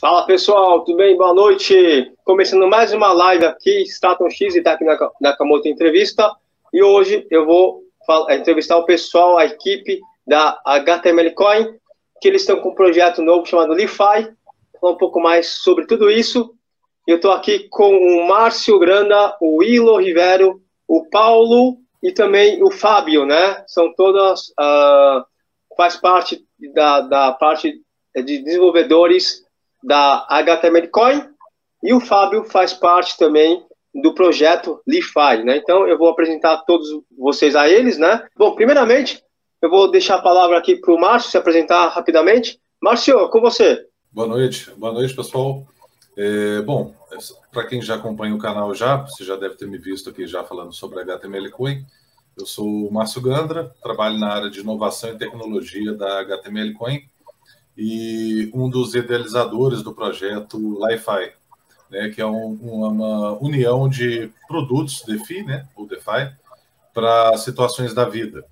Fala pessoal, tudo bem? Boa noite. Começando mais uma live aqui, Straton X e Taki Nakamoto Entrevista. E hoje eu vou entrevistar o pessoal, a equipe da HTML Coin, que eles estão com um projeto novo chamado LeFi. Falar um pouco mais sobre tudo isso. Eu estou aqui com o Márcio Granda, o Ilo Rivero, o Paulo e também o Fábio, né? São todas, uh, faz parte da, da parte de desenvolvedores da HTML Coin e o Fábio faz parte também do projeto LeFi, né? Então eu vou apresentar todos vocês a eles, né? Bom, primeiramente eu vou deixar a palavra aqui para o Márcio se apresentar rapidamente. Márcio, com você. Boa noite, boa noite pessoal. É, bom, para quem já acompanha o canal já, você já deve ter me visto aqui já falando sobre HTML Coin. Eu sou o Márcio Gandra, trabalho na área de inovação e tecnologia da HTML Coin e um dos idealizadores do projeto Li-Fi, né, que é um, uma união de produtos DeFi, né, ou DeFi, para situações da vida.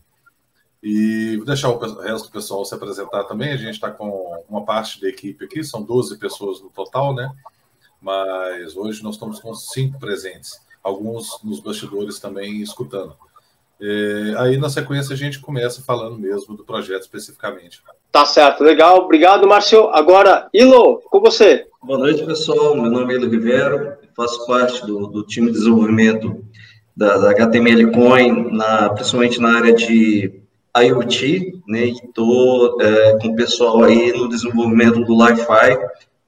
E vou deixar o resto do pessoal se apresentar também. A gente está com uma parte da equipe aqui, são 12 pessoas no total, né? Mas hoje nós estamos com cinco presentes, alguns nos bastidores também escutando. É, aí, na sequência, a gente começa falando mesmo do projeto especificamente. Tá certo, legal. Obrigado, Márcio. Agora, Ilo, com você. Boa noite, pessoal. Meu nome é Ilo Rivero, faço parte do, do time de desenvolvimento da, da HTML Coin, na, principalmente na área de IoT, né? Estou é, com o pessoal aí no desenvolvimento do Li-Fi,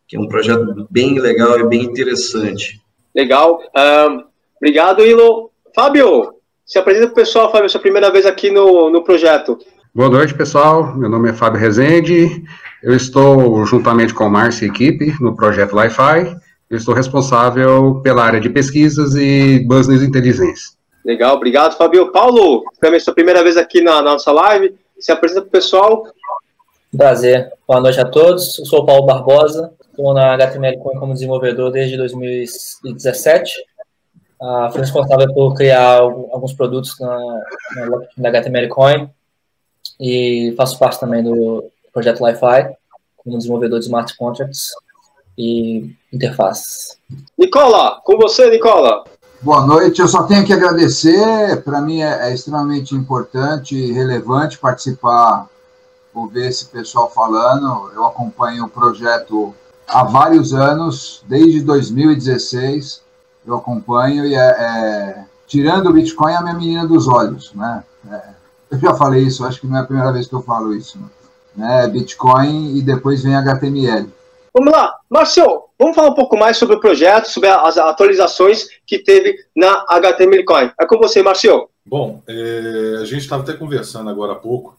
que é um projeto bem legal e bem interessante. Legal. Um, obrigado, Ilo. Fábio, se apresenta para o pessoal, Fábio, sua primeira vez aqui no, no projeto. Boa noite, pessoal. Meu nome é Fábio Rezende. Eu estou, juntamente com o Márcio e equipe, no projeto Li-Fi. Eu estou responsável pela área de pesquisas e business inteligência. Legal, obrigado, Fábio. Paulo, também sua primeira vez aqui na, na nossa live. Se apresenta para o pessoal. Prazer. Boa noite a todos. Eu sou o Paulo Barbosa. Estou na HTML como desenvolvedor desde 2017 Uh, fui responsável por criar alguns produtos na, na, na HTML Coin e faço parte também do projeto Li-Fi como desenvolvedor de smart contracts e interfaces. Nicola, com você, Nicola. Boa noite, eu só tenho que agradecer. Para mim é, é, extremamente importante e relevante participar, ouvir esse pessoal falando. Eu acompanho o projeto há vários anos, desde 2016 eu acompanho e é, é, tirando o Bitcoin é a minha menina dos olhos, né? É, eu já falei isso, acho que não é a primeira vez que eu falo isso, né? Bitcoin e depois vem HTML. Vamos lá, Marcio, vamos falar um pouco mais sobre o projeto, sobre as atualizações que teve na HTML Coin. É com você, Marcio. Bom, é, a gente estava até conversando agora há pouco,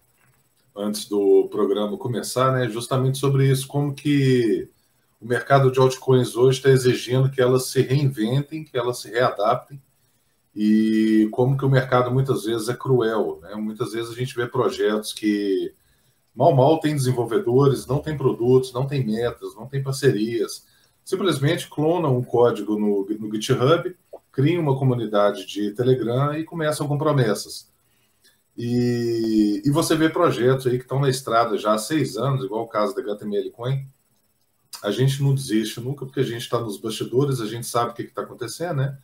antes do programa começar, né, justamente sobre isso, como que o mercado de altcoins hoje está exigindo que elas se reinventem, que elas se readaptem, e como que o mercado muitas vezes é cruel. Né? Muitas vezes a gente vê projetos que mal mal tem desenvolvedores, não tem produtos, não tem metas, não tem parcerias, simplesmente clonam um código no, no GitHub, criam uma comunidade de Telegram e começam com promessas. E, e você vê projetos aí que estão na estrada já há seis anos, igual o caso da HTML Coin, a gente não desiste nunca, porque a gente está nos bastidores, a gente sabe o que está acontecendo, né?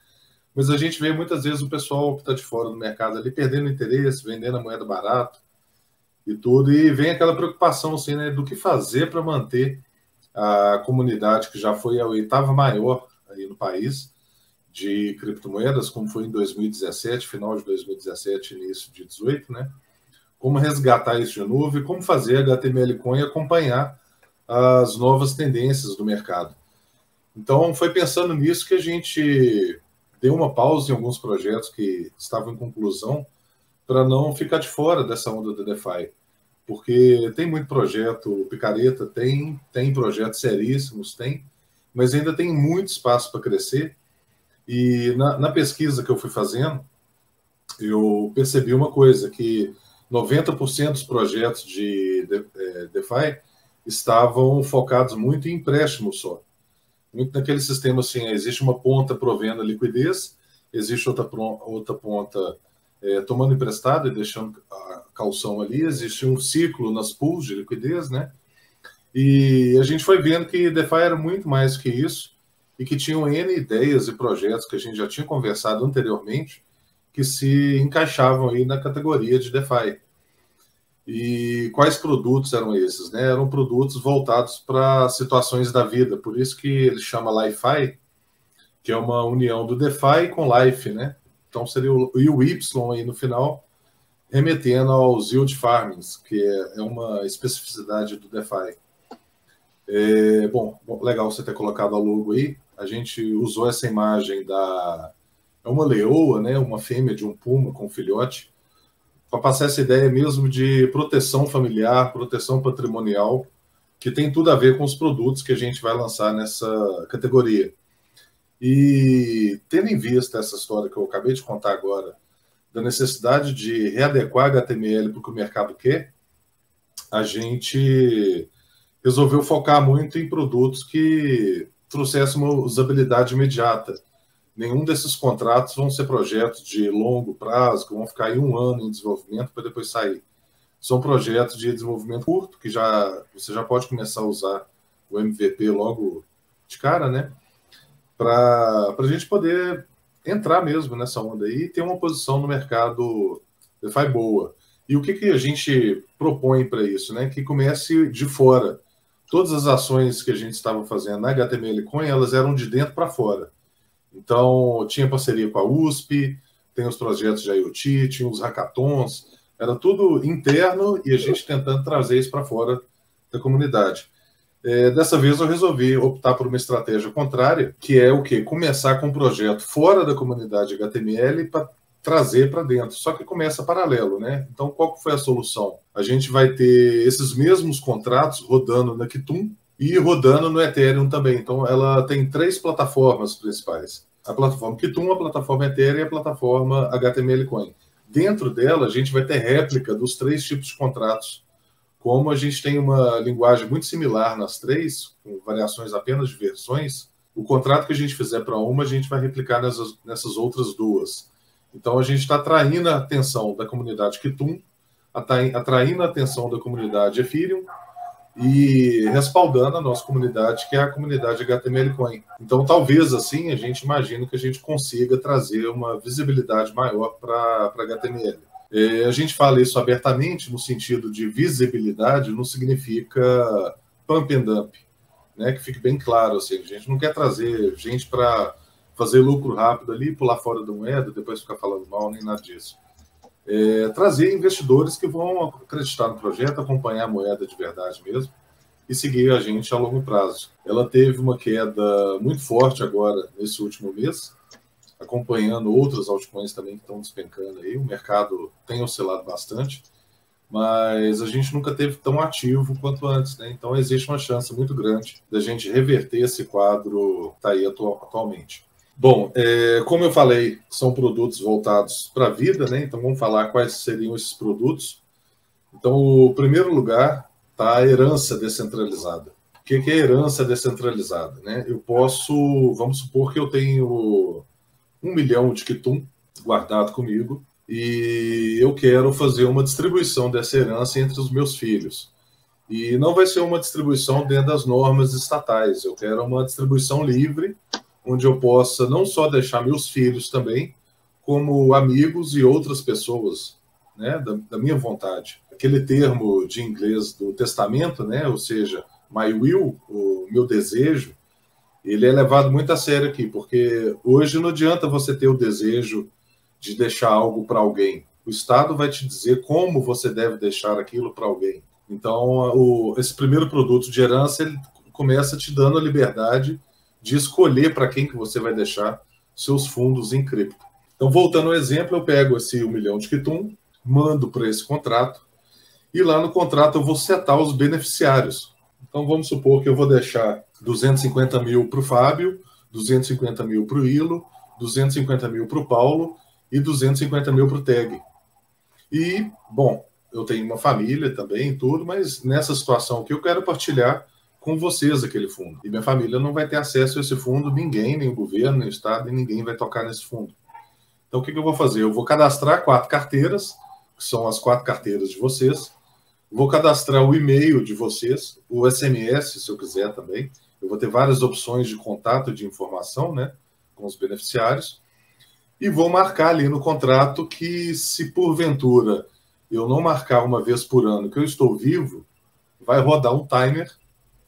Mas a gente vê muitas vezes o pessoal que está de fora do mercado ali perdendo interesse, vendendo a moeda barato e tudo, e vem aquela preocupação assim, né, do que fazer para manter a comunidade que já foi a oitava maior aí no país de criptomoedas, como foi em 2017, final de 2017, início de 2018, né? Como resgatar isso de novo e como fazer a HTML Coin acompanhar as novas tendências do mercado. Então, foi pensando nisso que a gente deu uma pausa em alguns projetos que estavam em conclusão para não ficar de fora dessa onda do DeFi. Porque tem muito projeto picareta, tem, tem projetos seríssimos, tem, mas ainda tem muito espaço para crescer. E na, na, pesquisa que eu fui fazendo, eu percebi uma coisa, que 90% dos projetos de, é, DeFi estavam focados muito em empréstimos só. Muito naquele sistema assim, existe uma ponta provendo liquidez, existe outra, outra ponta é, tomando emprestado e deixando a calção ali, existe um ciclo nas pools de liquidez, né? E a gente foi vendo que DeFi era muito mais que isso e que tinham N ideias e projetos que a gente já tinha conversado anteriormente que se encaixavam aí na categoria de DeFi. E quais produtos eram esses? Né? Eram produtos voltados para situações da vida, por isso que ele chama Li-Fi, que é uma união do DeFi com Life, né? Então seria o, Y aí no final, remetendo aos yield farmings, que é, é uma especificidade do DeFi. É, bom, legal você ter colocado a logo aí. A gente usou essa imagem da. É uma leoa, né? Uma fêmea de um puma com um filhote, para passar essa ideia mesmo de proteção familiar, proteção patrimonial, que tem tudo a ver com os produtos que a gente vai lançar nessa categoria. E tendo em vista essa história que eu acabei de contar agora, da necessidade de readequar HTML para o que o mercado quer, a gente resolveu focar muito em produtos que trouxessem uma usabilidade imediata. Nenhum desses contratos vão ser projetos de longo prazo, que vão ficar aí um ano em desenvolvimento para depois sair. São projetos de desenvolvimento curto, que já você já pode começar a usar o MVP logo de cara, né? para a gente poder entrar mesmo nessa onda aí e ter uma posição no mercado DeFi boa. E o que, que a gente propõe para isso? Né? Que comece de fora. Todas as ações que a gente estava fazendo na HTML Coin, elas eram de dentro para fora. Então, tinha parceria com a USP, tem os projetos de IoT, tinha os hackathons, era tudo interno e a gente tentando trazer isso para fora da comunidade. É, dessa vez eu resolvi optar por uma estratégia contrária, que é o que? Começar com um projeto fora da comunidade HTML para trazer para dentro. Só que começa paralelo, né? Então, qual foi a solução? A gente vai ter esses mesmos contratos rodando na Kitum e rodando no Ethereum também. Então, ela tem três plataformas principais. A plataforma Kitum, a plataforma Ethereum e a plataforma HTML Coin. Dentro dela, a gente vai ter réplica dos três tipos de contratos como a gente tem uma linguagem muito similar nas três, com variações apenas de versões, o contrato que a gente fizer para uma, a gente vai replicar nessas, nessas outras duas. Então, a gente está atraindo a atenção da comunidade Kitum, atraindo a atenção da comunidade Ethereum e respaldando a nossa comunidade, que é a comunidade HTML Coin. Então, talvez assim, a gente imagine que a gente consiga trazer uma visibilidade maior para HTML. É, a gente fala isso abertamente no sentido de visibilidade, não significa pump and dump, né? Que fique bem claro, assim, a gente não quer trazer gente para fazer lucro rápido ali, pular fora da moeda, depois ficar falando mal, nem nada disso. É, trazer investidores que vão acreditar no projeto, acompanhar a moeda de verdade mesmo e seguir a gente a longo prazo. Ela teve uma queda muito forte agora, nesse último mês, acompanhando outras altcoins também que estão despencando aí. O mercado tem oscilado bastante, mas a gente nunca teve tão ativo quanto antes, né? Então existe uma chance muito grande da gente reverter esse quadro que está aí atualmente. Bom, é, como eu falei, são produtos voltados para a vida, né? Então vamos falar quais seriam esses produtos. Então, o primeiro lugar está a herança descentralizada. O que é herança descentralizada? Né? Eu posso, vamos supor que eu tenho um milhão de Kitum guardado comigo e eu quero fazer uma distribuição dessa herança entre os meus filhos. E não vai ser uma distribuição dentro das normas estatais, eu quero uma distribuição livre, onde eu possa não só deixar meus filhos também, como amigos e outras pessoas, né, da, da minha vontade. Aquele termo de inglês do testamento, né, ou seja, my will, o meu desejo, ele é levado muito a sério aqui, porque hoje não adianta você ter o desejo de deixar algo para alguém. O Estado vai te dizer como você deve deixar aquilo para alguém. Então, o, esse primeiro produto de herança ele começa te dando a liberdade de escolher para quem que você vai deixar seus fundos em cripto. Então, voltando ao exemplo, eu pego esse um milhão de Kitum, mando para esse contrato, e lá no contrato eu vou setar os beneficiários. Então, vamos supor que eu vou deixar 250 mil para o Fábio, 250 mil para o Ilo, 250 mil para o Paulo e 250 mil para o Teg. E, bom, eu tenho uma família também, tudo, mas nessa situação que eu quero partilhar com vocês aquele fundo. E minha família não vai ter acesso a esse fundo, ninguém, nem o governo, nem o Estado, nem ninguém vai tocar nesse fundo. Então, o que, que eu vou fazer? Eu vou cadastrar quatro carteiras, que são as quatro carteiras de vocês, Vou cadastrar o e-mail de vocês, o SMS, se eu quiser também. Eu vou ter várias opções de contato de informação, né, com os beneficiários. E vou marcar ali no contrato que, se porventura eu não marcar uma vez por ano que eu estou vivo, vai rodar um timer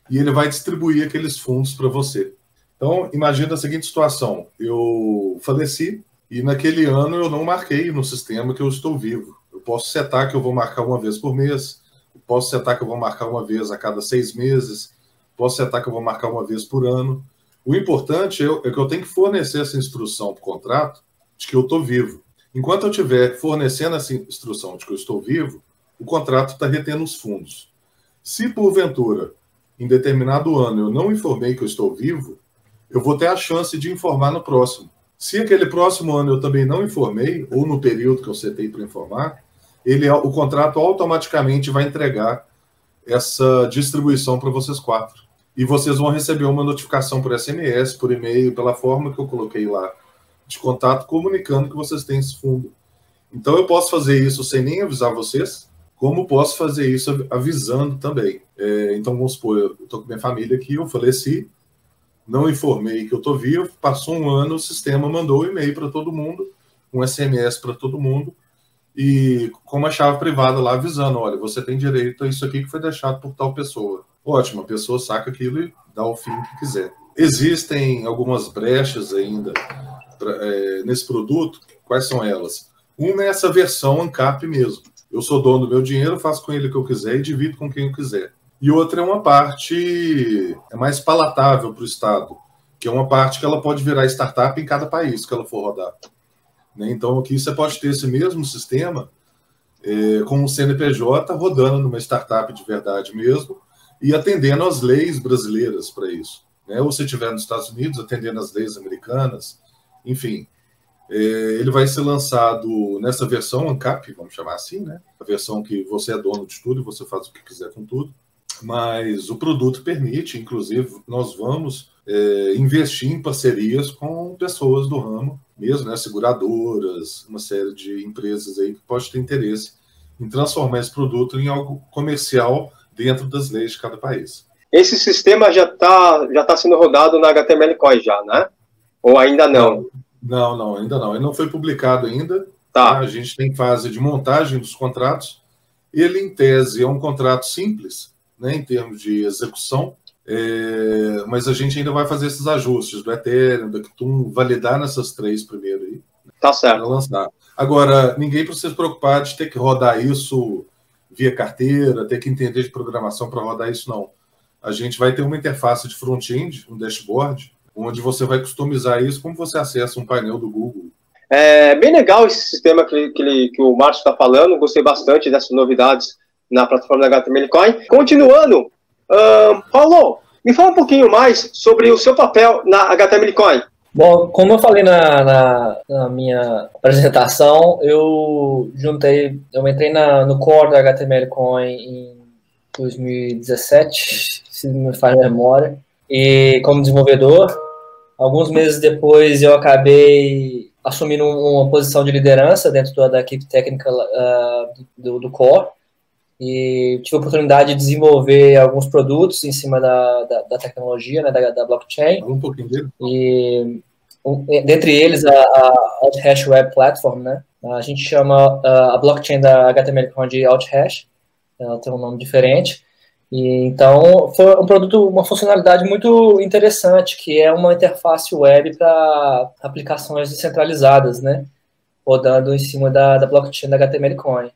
e ele vai distribuir aqueles fundos para você. Então, imagina a seguinte situação: eu faleci e naquele ano eu não marquei no sistema que eu estou vivo. Eu posso setar que eu vou marcar uma vez por mês, posso setar que eu vou marcar uma vez a cada seis meses, posso setar que eu vou marcar uma vez por ano. O importante é, é que eu tenho que fornecer essa instrução para o contrato de que eu estou vivo. Enquanto eu estiver fornecendo essa instrução de que eu estou vivo, o contrato está retendo os fundos. Se porventura, em determinado ano, eu não informei que eu estou vivo, eu vou ter a chance de informar no próximo. Se aquele próximo ano eu também não informei, ou no período que eu setei para informar, ele, o contrato automaticamente vai entregar essa distribuição para vocês quatro. E vocês vão receber uma notificação por SMS, por e-mail, pela forma que eu coloquei lá de contato, comunicando que vocês têm esse fundo. Então eu posso fazer isso sem nem avisar vocês, como posso fazer isso avisando também. É, então vamos supor, eu estou com minha família aqui, eu faleci, não informei que eu estou vivo, passou um ano, o sistema mandou um e-mail para todo mundo, um SMS para todo mundo, e com uma chave privada lá avisando, olha, você tem direito a isso aqui que foi deixado por tal pessoa. Ótimo, a pessoa saca aquilo e dá o fim que quiser. Existem algumas brechas ainda pra, é, nesse produto. Quais são elas? Uma é essa versão ANCAP mesmo. Eu sou dono do meu dinheiro, faço com ele o que eu quiser e divido com quem eu quiser. E outra é uma parte é mais palatável para o Estado, que é uma parte que ela pode virar startup em cada país que ela for rodar. Né? Então, aqui você pode ter esse mesmo sistema é, com o CNPJ rodando numa startup de verdade mesmo e atendendo às leis brasileiras para isso. Né? Ou se estiver nos Estados Unidos, atendendo às leis americanas, enfim. É, ele vai ser lançado nessa versão ANCAP, vamos chamar assim, né? A versão que você é dono de tudo e você faz o que quiser com tudo. Mas o produto permite, inclusive, nós vamos é, investir em parcerias com pessoas do ramo mesmo, né, seguradoras, uma série de empresas aí que pode ter interesse em transformar esse produto em algo comercial dentro das leis de cada país. Esse sistema já está já tá sendo rodado na HTML Core já, né? Ou ainda não? Não, não, ainda não. Ele não foi publicado ainda. Tá. tá? A gente tem fase de montagem dos contratos. Ele, em tese, é um contrato simples, né, em termos de execução, é, mas a gente ainda vai fazer esses ajustes do Ethereum, do Ethereum, validar nessas três primeiro aí. Tá certo. lançar. Agora, ninguém precisa se preocupar de ter que rodar isso via carteira, ter que entender de programação para rodar isso, não. A gente vai ter uma interface de front-end, um dashboard, onde você vai customizar isso como você acessa um painel do Google. É bem legal esse sistema que, que, que o Márcio está falando, gostei bastante dessas novidades na plataforma da HTML Coin. Continuando, Uh, Paulo, me fala um pouquinho mais sobre o seu papel na HTML Coin. Bom, como eu falei na, na, na, minha apresentação, eu juntei, eu entrei na, no core da HTML Coin em 2017, se me a memória, e como desenvolvedor. Alguns meses depois eu acabei assumindo uma posição de liderança dentro da, da equipe técnica uh, do, do core e tive a oportunidade de desenvolver alguns produtos em cima da, da, da tecnologia, né, da, da blockchain. Um pouquinho dele. E um, dentre eles a, a Althash Web Platform, né? A gente chama a blockchain da HTML de Althash, ela tem um nome diferente. E então foi um produto, uma funcionalidade muito interessante, que é uma interface web para aplicações descentralizadas, né? Rodando em cima da, da blockchain da HTML Coin.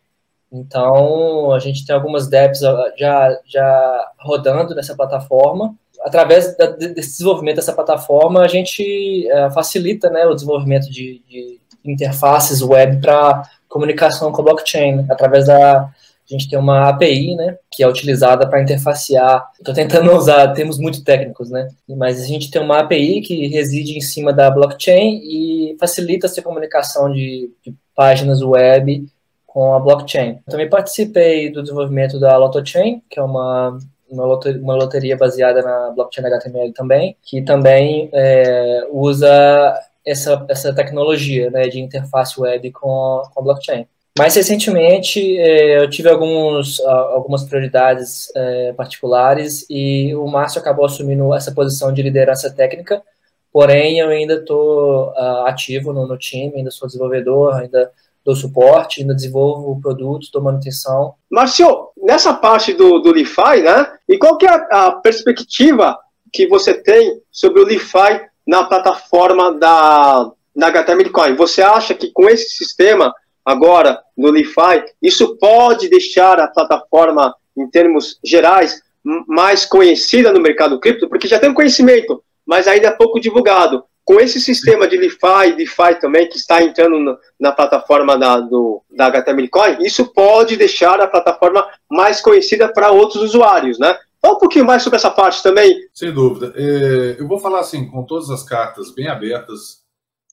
Então, a gente tem algumas dApps já, já rodando nessa plataforma. Através da, desse desenvolvimento dessa plataforma, a gente é, facilita né, o desenvolvimento de, de interfaces web para comunicação com a blockchain, através da, a gente tem uma API, né, que é utilizada para interfacear. Estou tentando usar termos muito técnicos, né, mas a gente tem uma API que reside em cima da blockchain e facilita essa comunicação de, de páginas web com a blockchain. também participei do desenvolvimento da LotoChain, que é uma uma loteria, baseada na blockchain HTML também, que também é, usa essa, essa tecnologia né, de interface web com, com a blockchain. Mais recentemente, é, eu tive alguns, algumas prioridades é, particulares e o Márcio acabou assumindo essa posição de liderança técnica, porém eu ainda estou uh, ativo no, no, time, ainda sou desenvolvedor, ainda dou suporte, ainda desenvolvo produtos, dou manutenção. Márcio, nessa parte do, do Lify, né? E qual que é a, a perspectiva que você tem sobre o Lify na plataforma da, da HTML Coin? Você acha que com esse sistema agora no Lify, isso pode deixar a plataforma, em termos gerais, mais conhecida no mercado cripto? Porque já tem um conhecimento, mas ainda é pouco divulgado com esse sistema de LeFi e DeFi também, que está entrando na, na plataforma da, do, da HTML Coin, isso pode deixar a plataforma mais conhecida para outros usuários, né? Fala um pouquinho mais sobre essa parte também. Sem dúvida. É, eu vou falar assim, com todas as cartas bem abertas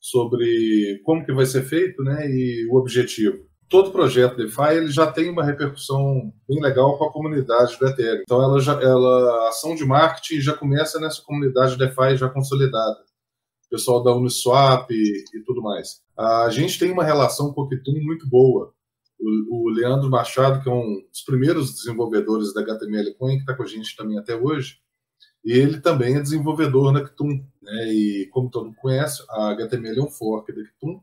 sobre como que vai ser feito né, e o objetivo. Todo projeto DeFi ele já tem uma repercussão bem legal com a comunidade do Ethereum. Então, ela já, ela, a ação de marketing já começa nessa comunidade DeFi já consolidada pessoal da Uniswap e, e, tudo mais. A gente tem uma relação com o Kitum muito boa. O, o, Leandro Machado, que é um dos primeiros desenvolvedores da HTML Coin, que está com a gente também até hoje, ele também é desenvolvedor na Kitum. Né? E como todo mundo conhece, a HTML é um fork da Kitum,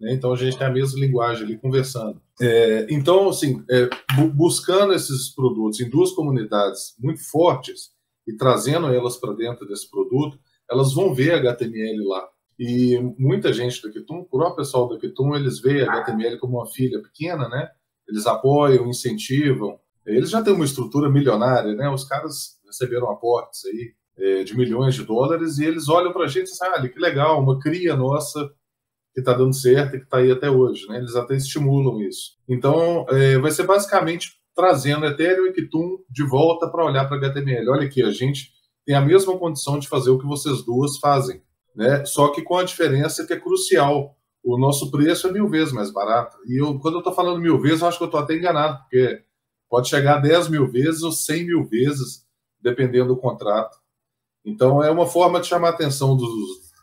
né? então a gente tem a mesma linguagem ali conversando. É, então, assim, é, bu buscando esses produtos em duas comunidades muito fortes e trazendo elas para dentro desse produto, elas vão ver HTML lá. E muita gente do Kitum, o próprio pessoal do Kitum, eles veem HTML como uma filha pequena, né? Eles apoiam, incentivam. Eles já têm uma estrutura milionária, né? Os caras receberam aportes aí é, de milhões de dólares e eles olham para a gente e dizem, ah, que legal, uma cria nossa que está dando certo e que está aí até hoje, né? Eles até estimulam isso. Então, é, vai ser basicamente trazendo Ethereum e Kitum de volta para olhar para HTML. Olha aqui, a gente tem a mesma condição de fazer o que vocês duas fazem, né? Só que com a diferença que é crucial. O nosso preço é mil vezes mais barato. E eu, quando eu estou falando mil vezes, eu acho que eu estou até enganado, porque pode chegar a 10 mil vezes ou 100 mil vezes, dependendo do contrato. Então, é uma forma de chamar a atenção dos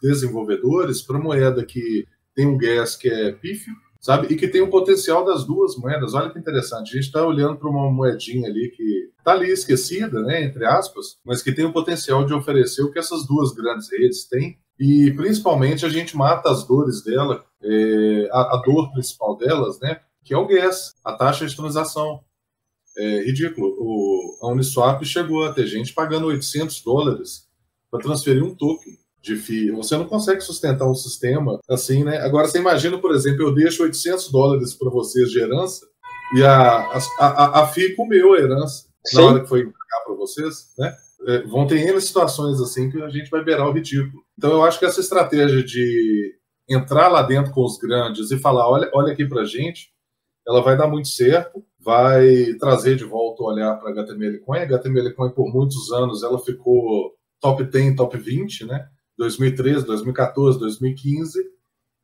desenvolvedores para moeda que tem um gas que é pífio sabe? E que tem o potencial das duas moedas. Olha que interessante. A gente está olhando para uma moedinha ali que está ali esquecida, né, entre aspas, mas que tem o potencial de oferecer o que essas duas grandes redes têm. E principalmente a gente mata as dores dela, é, a, a, dor principal delas, né, que é o gas, a taxa de transação. É ridículo. O, a Uniswap chegou a ter gente pagando 800 dólares para transferir um token de FII. Você não consegue sustentar um sistema assim, né? Agora, você imagina, por exemplo, eu deixo 800 dólares para vocês de herança e a, a, a, a FII comeu a herança Sim. na hora que foi entregar para vocês, né? É, vão ter N situações assim que a gente vai beirar o ridículo. Então, eu acho que essa estratégia de entrar lá dentro com os grandes e falar, olha, olha aqui para gente, ela vai dar muito certo, vai trazer de volta o olhar para a HTML Coin. A HTML Coin, por muitos anos, ela ficou top 10, top 20, né? 2013, 2014, 2015,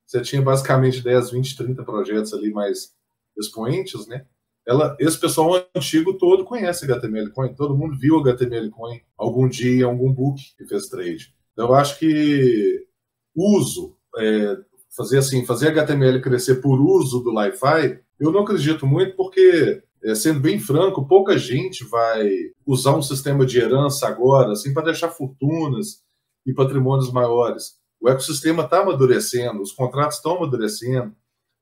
você tinha basicamente 10, 20, 30 projetos ali mais expoentes, né? Ela, esse pessoal antigo todo conhece HTML Coin, todo mundo viu HTML Coin algum dia, algum book que fez trade. Então, eu acho que uso, é, fazer assim, fazer HTML crescer por uso do Li-Fi, eu não acredito muito porque, é, sendo bem franco, pouca gente vai usar um sistema de herança agora, assim, para deixar fortunas, e patrimônios maiores. O ecossistema está amadurecendo, os contratos estão amadurecendo,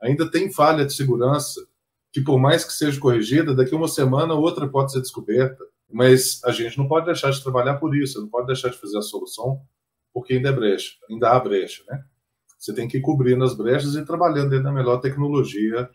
ainda tem falha de segurança, que por mais que seja corrigida, daqui uma semana outra pode ser descoberta. Mas a gente não pode deixar de trabalhar por isso, não pode deixar de fazer a solução, porque ainda é brecha, ainda há brecha, né? Você tem que cobrir nas brechas e trabalhando dentro da melhor tecnologia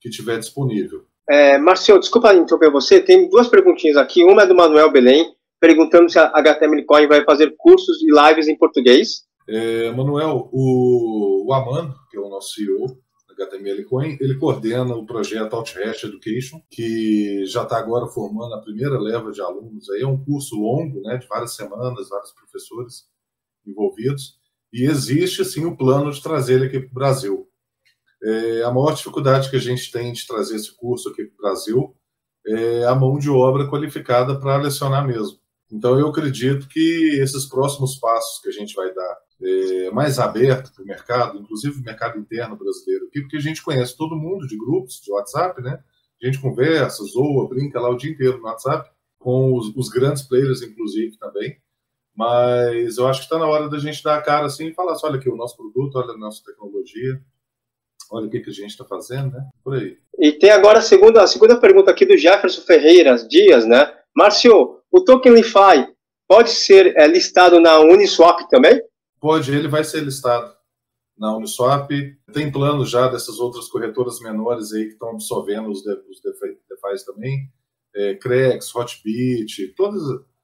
que tiver disponível. É, Marcio, desculpa interromper você, tem duas perguntinhas aqui. Uma é do Manuel Belém, perguntando se a HTML Coin vai fazer cursos e lives em português. É, Manuel, o, o Amando, que é o nosso CEO da HTML Coin, ele coordena o projeto Outhash Education, que já está agora formando a primeira leva de alunos. Aí é um curso longo, né, de várias semanas, vários professores envolvidos, e existe, sim, o plano de trazer ele aqui para o Brasil. É, a maior dificuldade que a gente tem de trazer esse curso aqui para o Brasil é a mão de obra qualificada para lecionar mesmo. Então, eu acredito que esses próximos passos que a gente vai dar, é, mais aberto para o mercado, inclusive o mercado interno brasileiro aqui, porque a gente conhece todo mundo de grupos de WhatsApp, né? A gente conversa, zoa, brinca lá o dia inteiro no WhatsApp, com os, os grandes players, inclusive, também. Mas eu acho que está na hora da gente dar a cara assim e falar assim, olha aqui o nosso produto, olha a nossa tecnologia, olha o que, que a gente está fazendo, né? Por aí. E tem agora a segunda, a segunda pergunta aqui do Jefferson Ferreira Dias, né? Márcio, o token LiFi pode ser é, listado na Uniswap também? Pode, ele vai ser listado na Uniswap. Tem planos já dessas outras corretoras menores aí que estão absorvendo os, de, os DeFi também. É, Crex, Hotbit, todas.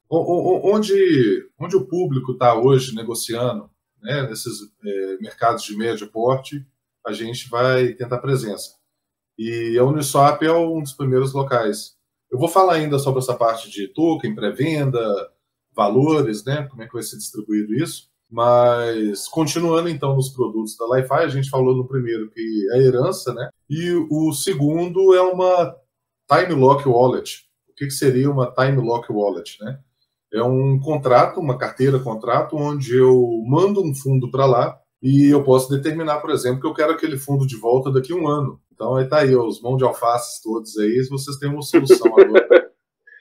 Onde, onde o público está hoje negociando, né, nesses é, mercados de médio porte, a gente vai tentar presença. E a Uniswap é um dos primeiros locais. Eu vou falar ainda sobre essa parte de token, pré-venda, valores, né, como é que vai ser distribuído isso. Mas, continuando então nos produtos da Li-Fi, a gente falou no primeiro que é herança, né? E o segundo é uma Time Lock Wallet. O que, que seria uma Time Lock Wallet, né? É um contrato, uma carteira contrato, onde eu mando um fundo para lá e eu posso determinar, por exemplo, que eu quero aquele fundo de volta daqui a um ano. Então aí tá aí, os mãos de alfaces todos aí, vocês têm uma solução agora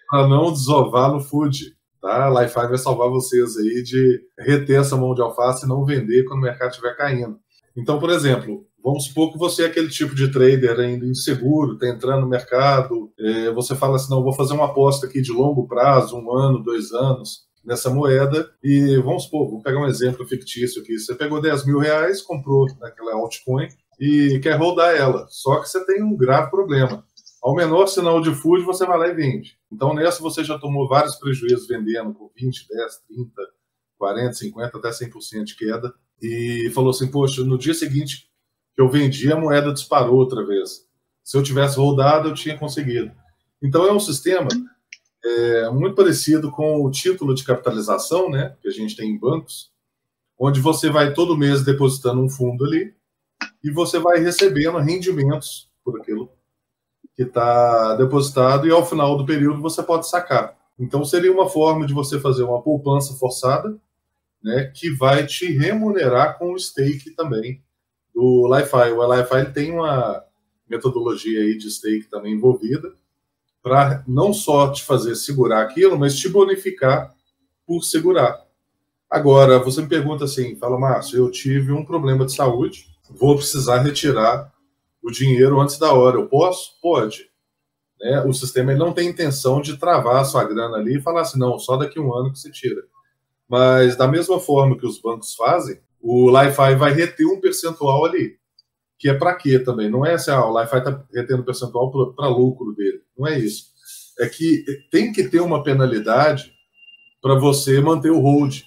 para não desovar no food. Tá? A Li-Fi vai salvar vocês aí de reter essa mão de alface e não vender quando o mercado estiver caindo. Então, por exemplo, vamos supor que você é aquele tipo de trader ainda inseguro, está entrando no mercado, é, você fala assim, não, vou fazer uma aposta aqui de longo prazo, um ano, dois anos, nessa moeda, e vamos supor, vou pegar um exemplo fictício aqui, você pegou 10 mil reais, comprou naquela altcoin e quer rodar ela, só que você tem um grave problema ao menor sinal de FUD, você vai lá e vende. Então, nessa você já tomou vários prejuízos vendendo com 20, 10, 30, 40, 50, até 100% de queda. E falou assim: Poxa, no dia seguinte que eu vendi, a moeda disparou outra vez. Se eu tivesse rodado, eu tinha conseguido. Então, é um sistema é, muito parecido com o título de capitalização, né, que a gente tem em bancos, onde você vai todo mês depositando um fundo ali e você vai recebendo rendimentos por aquilo que está depositado e ao final do período você pode sacar. Então seria uma forma de você fazer uma poupança forçada, né, que vai te remunerar com o stake também do Li-Fi. O Li-Fi tem uma metodologia aí de stake também envolvida para não só te fazer segurar aquilo, mas te bonificar por segurar. Agora, você me pergunta assim, fala, Márcio, eu tive um problema de saúde, vou precisar retirar o dinheiro antes da hora. Eu posso? Pode. Né? O sistema não tem intenção de travar a sua grana ali e falar assim, não, só daqui a um ano que você tira. Mas da mesma forma que os bancos fazem, o Li-Fi vai reter um percentual ali. Que é para quê também? Não é assim, ah, o Li-Fi está retendo percentual para lucro dele. Não é isso. É que tem que ter uma penalidade para você manter o hold.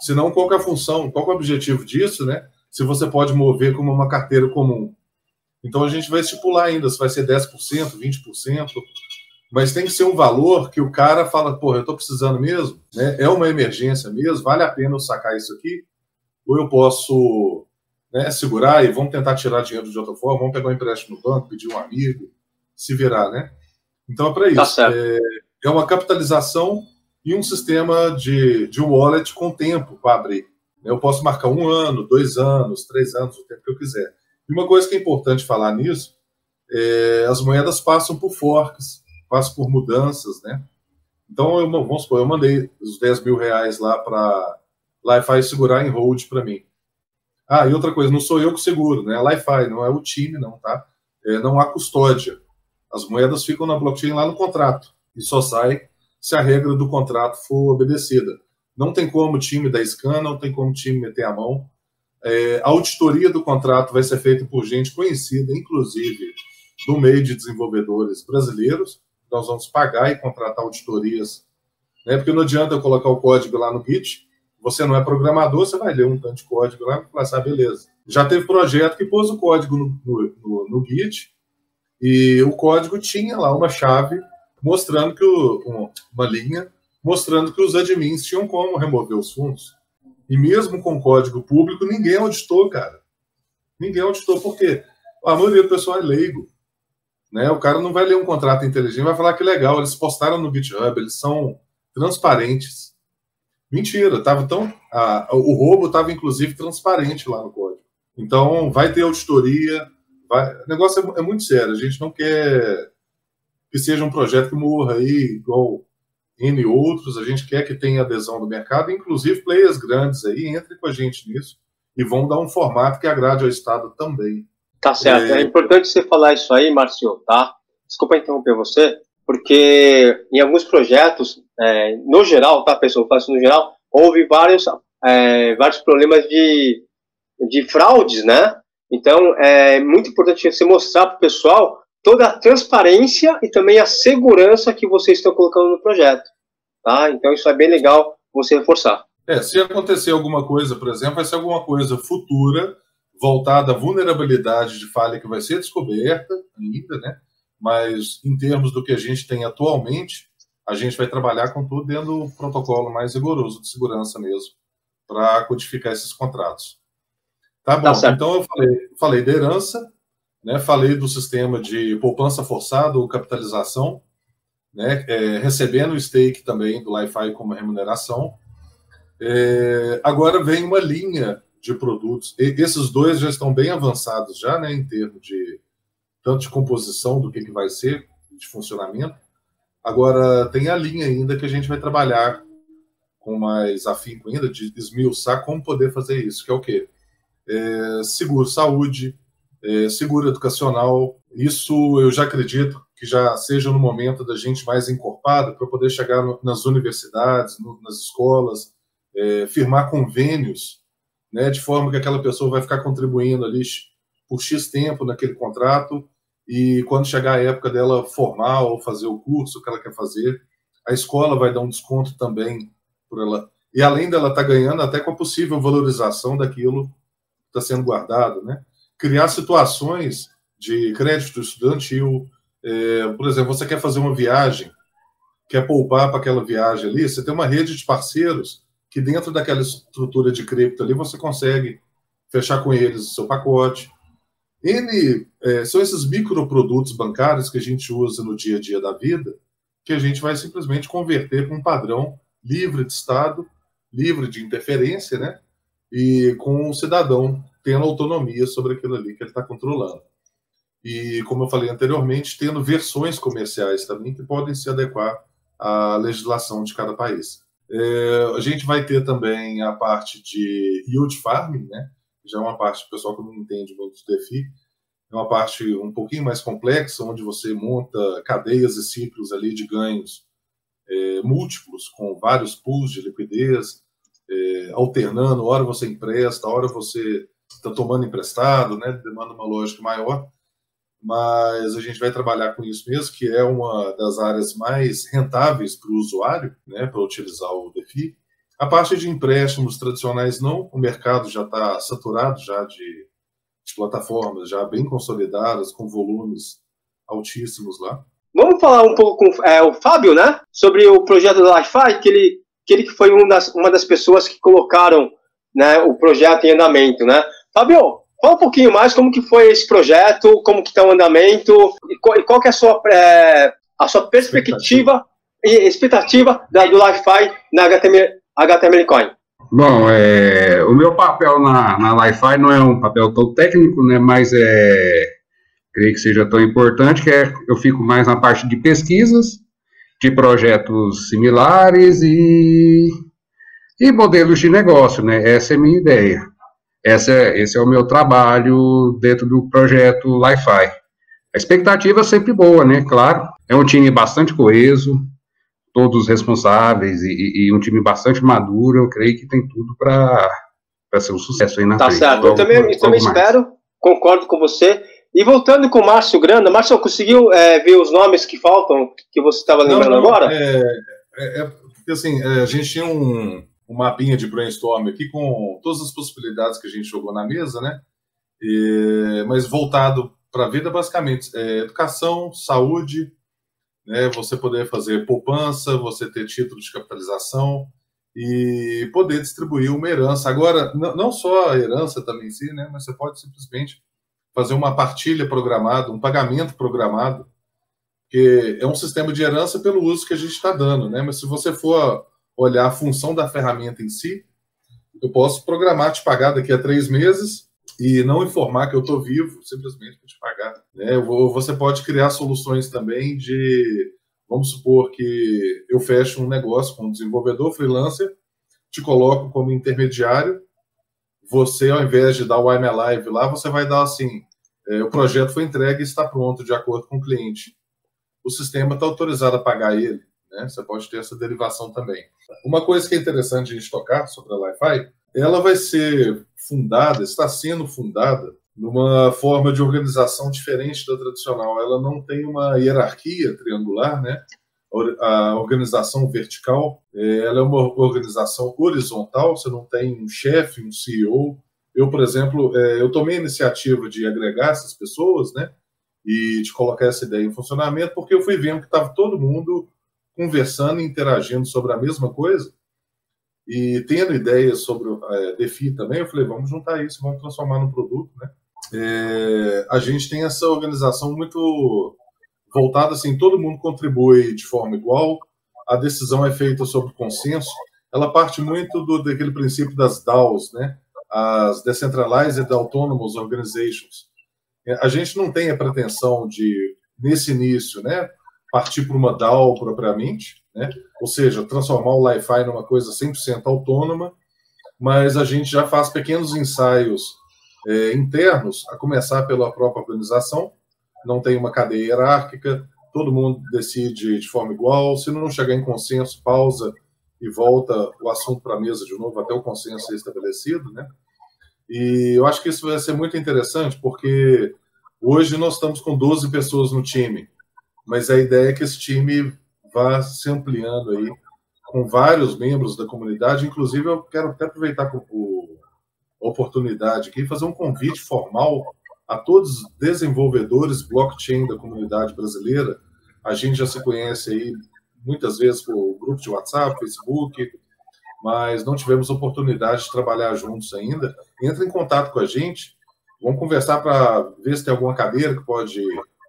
Senão, qual é a função, qual é o objetivo disso, né? Se você pode mover como uma carteira comum. Então a gente vai estipular ainda se vai ser 10%, 20%, mas tem que ser um valor que o cara fala, porra, eu estou precisando mesmo, né? é uma emergência mesmo, vale a pena eu sacar isso aqui? Ou eu posso né, segurar e vamos tentar tirar dinheiro de outra forma, vamos pegar um empréstimo no banco, pedir um amigo, se virar, né? Então é para isso. Tá é, é, uma capitalização e um sistema de, de wallet com tempo para abrir. Eu posso marcar um ano, dois anos, três anos, o tempo que eu quiser. E uma coisa que é importante falar nisso, é, as moedas passam por forks, passam por mudanças, né? Então, eu, vamos supor, eu mandei os 10 mil reais lá para Li-Fi segurar em hold para mim. Ah, e outra coisa, não sou eu que seguro, né? A Li-Fi, não é o time, não, tá? É, não há custódia. As moedas ficam na blockchain lá no contrato e só sai se a regra do contrato for obedecida. Não tem como o time da scan, não tem como o time meter a mão. É, a auditoria do contrato vai ser feita por gente conhecida, inclusive no meio de desenvolvedores brasileiros. Nós vamos pagar e contratar auditorias, né? porque não adianta eu colocar o código lá no Git. Você não é programador, você vai ler um tanto de código lá e falar assim, ah, beleza. Já teve projeto que pôs o código no, no, no, no Git e o código tinha lá uma chave mostrando que o, uma linha mostrando que os admins tinham como remover os fundos. E mesmo com código público, ninguém auditou, cara. Ninguém auditou, porque a maioria do pessoal é leigo. Né? O cara não vai ler um contrato inteligente, vai falar que legal, eles postaram no GitHub, eles são transparentes. Mentira, estava tão. A, o roubo estava, inclusive, transparente lá no código. Então, vai ter auditoria. Vai, o negócio é, é muito sério. A gente não quer que seja um projeto que morra aí, igual N outros. A gente quer que tenha adesão do mercado, inclusive players grandes aí, entrem com a gente nisso e vão dar um formato que agrade ao Estado também. Tá certo. É, é importante você falar isso aí, Márcio, tá? Desculpa interromper você, porque em alguns projetos, é, no geral, tá, pessoal, faço no geral, houve vários, é, vários problemas de, de fraudes, né? Então, é muito importante você mostrar para o pessoal toda a transparência e também a segurança que vocês estão colocando no projeto, tá? Então, isso é bem legal você reforçar. É, se acontecer alguma coisa, por exemplo, vai ser alguma coisa futura voltada à vulnerabilidade de falha que vai ser descoberta ainda, né? Mas em termos do que a gente tem atualmente, a gente vai trabalhar com tudo dentro do protocolo mais rigoroso de segurança mesmo, para codificar esses contratos. Tá bom, tá então eu falei, falei da herança, né? falei do sistema de poupança forçada ou capitalização, né? É, recebendo o stake também do Li-Fi como remuneração. É, agora vem uma linha de produtos. E esses dois já estão bem avançados já, né, em termos de tanto de composição do que, que vai ser, de funcionamento. Agora tem a linha ainda que a gente vai trabalhar com mais afinco ainda de esmiuçar como poder fazer isso, que é o quê? É, seguro saúde, é, seguro educacional. Isso eu já acredito que já seja no momento da gente mais encorpado para poder chegar no, nas universidades, no, nas escolas, é, firmar convênios, né, de forma que aquela pessoa vai ficar contribuindo ali por X tempo naquele contrato e quando chegar a época dela formar ou fazer o curso que ela quer fazer, a escola vai dar um desconto também por ela. E além dela estar tá ganhando, até com a possível valorização daquilo está sendo guardado, né? Criar situações de crédito estudantil. É, por exemplo, você quer fazer uma viagem, quer poupar para aquela viagem ali, você tem uma rede de parceiros que dentro daquela estrutura de cripto ali você consegue fechar com eles o seu pacote. Ele é, são esses microprodutos bancários que a gente usa no dia a dia da vida, que a gente vai simplesmente converter para um padrão livre de Estado, livre de interferência, né? E com o cidadão tendo autonomia sobre aquilo ali que ele está controlando. E, como eu falei anteriormente, tendo versões comerciais também que podem se adequar à legislação de cada país. É, a gente vai ter também a parte de yield farming, né? Já é uma parte, o pessoal que não entende muito de DeFi, é uma parte um pouquinho mais complexa, onde você monta cadeias e ciclos ali de ganhos é, múltiplos, com vários pools de liquidez, é, alternando, hora você empresta, hora você está tomando emprestado, né? Demanda uma lógica maior mas a gente vai trabalhar com isso mesmo, que é uma das áreas mais rentáveis para o usuário, né, para utilizar o DeFi. A parte de empréstimos tradicionais não, o mercado já está saturado já de, de, plataformas já bem consolidadas, com volumes altíssimos lá. Vamos falar um pouco com é, o Fábio, né, sobre o projeto do Li-Fi, que ele, que ele foi um das, uma das pessoas que colocaram né, o projeto em andamento, né. Fábio, Fala um pouquinho mais como que foi esse projeto, como que está o andamento e qual, e qual que é a sua, é, a sua perspectiva e expectativa da, do Li-Fi na HTML, HTML Coin. Bom, é, o meu papel na, na Li-Fi não é um papel tão técnico, né, mas é, creio que seja tão importante, que é, eu fico mais na parte de pesquisas, de projetos similares e, e modelos de negócio, né, essa é a minha ideia. Essa é, esse é o meu trabalho dentro do projeto Li-Fi. A expectativa é sempre boa, né? Claro. É um time bastante coeso, todos responsáveis e, e um time bastante maduro. Eu creio que tem tudo para ser um sucesso aí na tá frente. Tá certo. Eu também, eu também espero, concordo com você. E voltando com o Márcio Granda, Márcio, conseguiu é, ver os nomes que faltam, que você estava lembrando não, não, agora? É, é, é, porque assim, é, a gente tinha um, um mapinha de brainstorm aqui com todas as possibilidades que a gente jogou na mesa, né? E, mas voltado para a vida, basicamente, é educação, saúde, né? Você poder fazer poupança, você ter título de capitalização e poder distribuir uma herança. Agora, não só a herança também em si, né? Mas você pode simplesmente fazer uma partilha programada, um pagamento programado, Porque é um sistema de herança pelo uso que a gente está dando, né? Mas se você for olhar a função da ferramenta em si, eu posso programar te pagar daqui a três meses e não informar que eu estou vivo, simplesmente para te pagar. Né? Você pode criar soluções também de, vamos supor que eu fecho um negócio com um desenvolvedor freelancer, te coloco como intermediário, você, ao invés de dar o I'm Alive lá, você vai dar assim, é, o projeto foi entregue e está pronto de acordo com o cliente. O sistema está autorizado a pagar ele. Né? Você pode ter essa derivação também. Uma coisa que é interessante a gente tocar sobre a Li-Fi, ela vai ser fundada, está sendo fundada numa forma de organização diferente da tradicional. Ela não tem uma hierarquia triangular, né? A organização vertical, é, ela é uma organização horizontal. Você não tem um chefe, um CEO. Eu, por exemplo, é, eu tomei a iniciativa de agregar essas pessoas, né? E de colocar essa ideia em funcionamento, porque eu fui vendo que estava todo mundo conversando e interagindo sobre a mesma coisa e tendo ideias sobre é, DeFi também, eu falei, vamos juntar isso, vamos transformar num produto, né? É, a gente tem essa organização muito voltada assim, todo mundo contribui de forma igual, a decisão é feita sob consenso, ela parte muito do, daquele princípio das DAOs, né? As Decentralized Autonomous Organizations. É, a gente não tem a pretensão de, nesse início, né, partir para uma DAO propriamente, né? ou seja, transformar o Li-Fi numa coisa 100% autônoma, mas a gente já faz pequenos ensaios é, internos, a começar pela própria organização, não tem uma cadeia hierárquica, todo mundo decide de forma igual, se não chegar em consenso, pausa e volta o assunto para a mesa de novo até o consenso ser estabelecido, né? E eu acho que isso vai ser muito interessante, porque hoje nós estamos com 12 pessoas no time, mas a ideia é que esse time vá se ampliando aí com vários membros da comunidade. Inclusive, eu quero até aproveitar a oportunidade aqui e fazer um convite formal a todos os desenvolvedores blockchain da comunidade brasileira. A gente já se conhece aí muitas vezes por grupo de WhatsApp, Facebook, mas não tivemos oportunidade de trabalhar juntos ainda. Entre em contato com a gente, vamos conversar para ver se tem alguma cadeira que pode